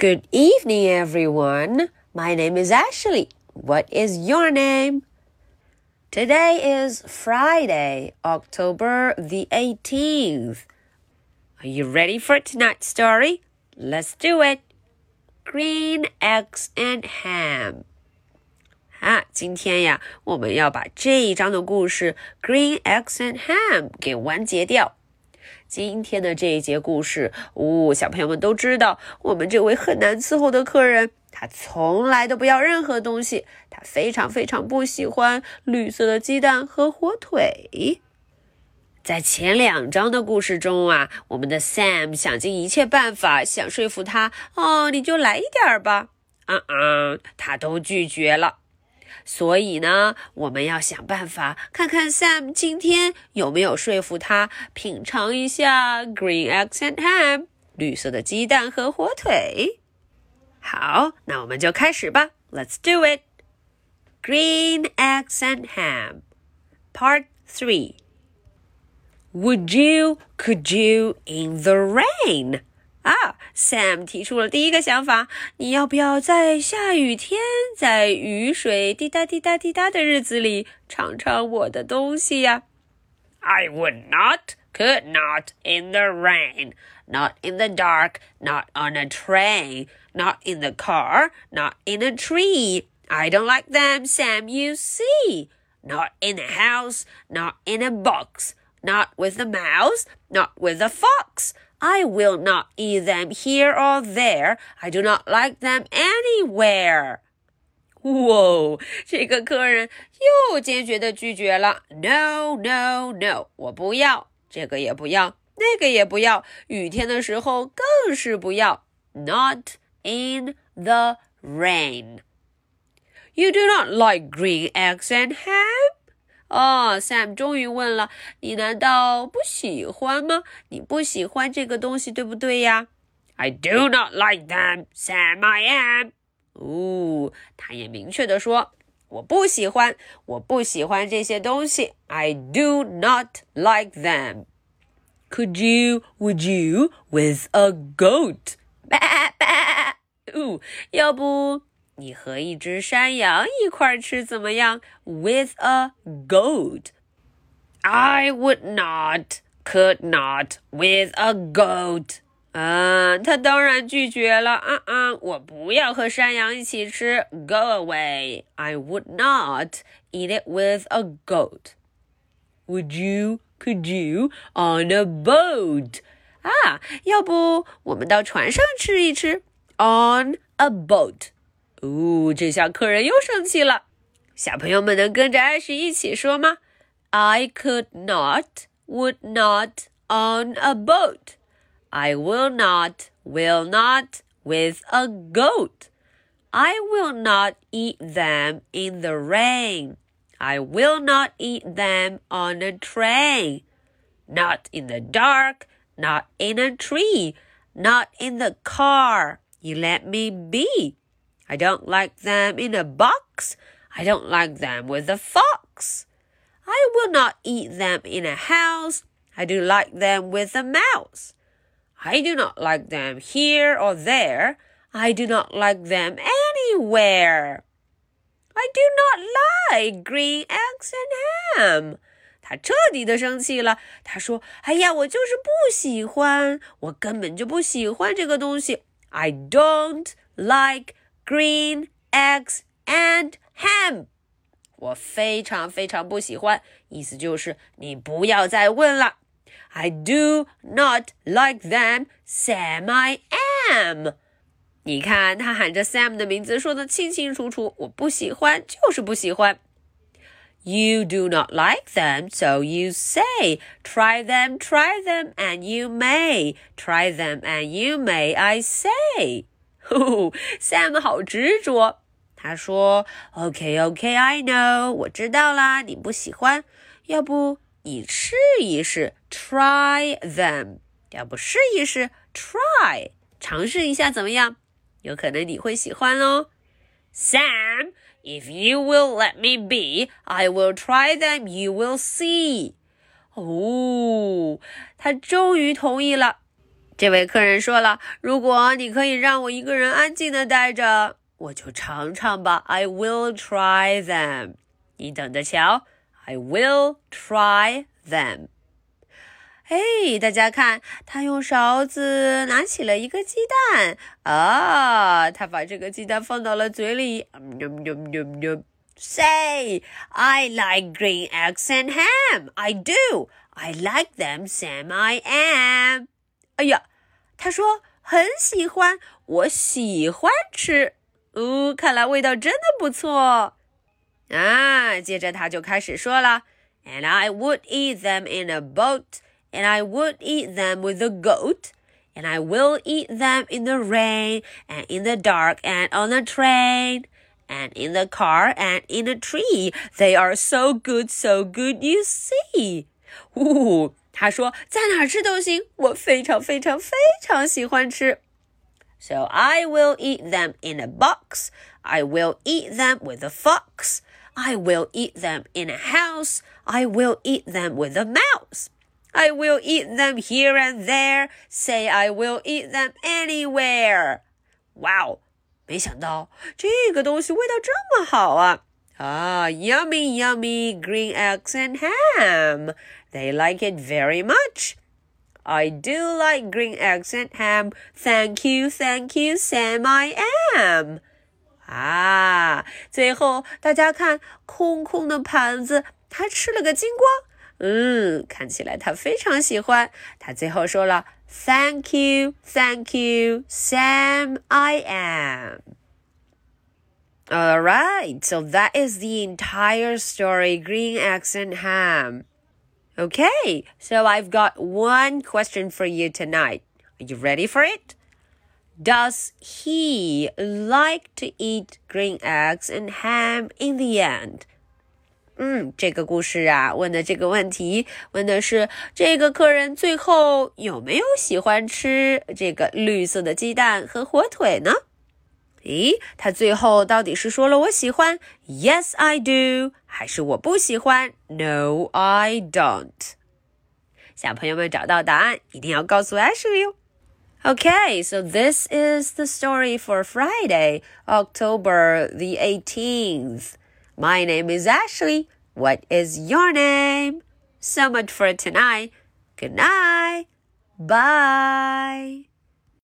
Good evening, everyone. My name is Ashley. What is your name? Today is Friday, October the 18th. Are you ready for tonight's story? Let's do it. Green eggs and ham. 啊，今天呀，我们要把这一章的故事《Green Eggs and Ham》给完结掉。 今天的这一节故事，哦，小朋友们都知道，我们这位很难伺候的客人，他从来都不要任何东西，他非常非常不喜欢绿色的鸡蛋和火腿。在前两章的故事中啊，我们的 Sam 想尽一切办法想说服他，哦，你就来一点吧，啊啊，他都拒绝了。所以呢，我们要想办法看看 Sam 今天有没有说服他品尝一下 green eggs and ham 绿色的鸡蛋和火腿。好，那我们就开始吧。Let's do it. Green eggs and ham, part three. Would you? Could you? In the rain. 啊 ，Sam 提出了第一个想法，你要不要在下雨天，在雨水滴答滴答滴答的日子里尝尝我的东西呀？I would not, could not in the rain, not in the dark, not on a train, not in the car, not in a tree. I don't like them, Sam, you see. Not in a house, not in a box, not with a mouse, not with a fox. I will not eat them here or there. I do not like them anywhere. 哇，这个客人又坚决的拒绝了。No, no, no，我不要，这个也不要，那个也不要，雨天的时候更是不要。Not in the rain. You do not like green eggs and ham? 哦，Sam 终于问了：“你难道不喜欢吗？你不喜欢这个东西，对不对呀？”I do not like them, Sam. I am. 哦，他也明确的说：“我不喜欢，我不喜欢这些东西。”I do not like them. Could you? Would you? With a goat? 哦，要不？你和一只山羊一块吃怎么样？With a goat. I would not, could not with a goat. 啊，他当然拒绝了。啊啊，我不要和山羊一起吃。Go away. I would not eat it with a goat. Would you? Could you? On a boat. 啊，要不我们到船上吃一吃？On a boat. 哦，这下客人又生气了。小朋友们能跟着艾什一起说吗？I could not, would not on a boat. I will not, will not with a goat. I will not eat them in the rain. I will not eat them on a train. Not in the dark, not in a tree, not in the car. You let me be. I don't like them in a box. I don't like them with a fox. I will not eat them in a house. I do like them with a mouse. I do not like them here or there. I do not like them anywhere. I do not like green eggs and ham. 他彻底的生气了。他说：“哎呀，我就是不喜欢，我根本就不喜欢这个东西。I don't like green eggs and ham。我非常非常不喜欢，意思就是你不要再问了。I do not like them, Sam. I am。你看，他喊着 Sam 的名字，说的清清楚楚。我不喜欢，就是不喜欢。You do not like them, so you say. Try them, try them, and you may. Try them, and you may, I say. Sam 好执着。他说：“OK OK，I know，我知道啦。你不喜欢，要不你试一试，try them。要不试一试，try，尝试一下怎么样？有可能你会喜欢哦。Sam, if you will let me be, I will try them. You will see。哦，他终于同意了。这位客人说了：“如果你可以让我一个人安静的待着，我就尝尝吧。I will try them。你等着瞧，I will try them。哎，大家看，他用勺子拿起了一个鸡蛋啊，他把这个鸡蛋放到了嘴里。Say, I like green eggs and ham. I do. I like them, Sam. I am. 哎呀，他说很喜欢，我喜欢吃。哦，看来味道真的不错啊。接着他就开始说了，And I would eat them in a boat and I would eat them with a goat, and I will eat them in the rain, and in the dark, and on a train, and in the car, and in a tree. They are so good, so good, you see. 呜， 他说在哪吃都行，我非常非常非常喜欢吃。So I will eat them in a box. I will eat them with a fox. I will eat them in a house. I will eat them with a mouse. I will eat them here and there. Say I will eat them anywhere. Wow，没想到这个东西味道这么好啊！啊，yummy yummy green eggs and ham. They like it very much. I do like green eggs and ham. Thank you, thank you, Sam. I am. Ah, 啊，最后大家看空空的盘子，他吃了个精光。嗯，看起来他非常喜欢。他最后说了：“Thank you, thank you, Sam. I am.” All right, so that is the entire story. Green Eggs and Ham. Okay, so I've got one question for you tonight. Are you ready for it? Does he like to eat green eggs and ham in the end? 嗯，这个故事啊，问的这个问题，问的是这个客人最后有没有喜欢吃这个绿色的鸡蛋和火腿呢？ 咦，他最后到底是说了我喜欢，Yes I do，还是我不喜欢，No I don't？小朋友们找到答案，一定要告诉 Ashley 哟。Okay, so this is the story for Friday, October the 18th. My name is Ashley. What is your name? So much for tonight. Good night. Bye.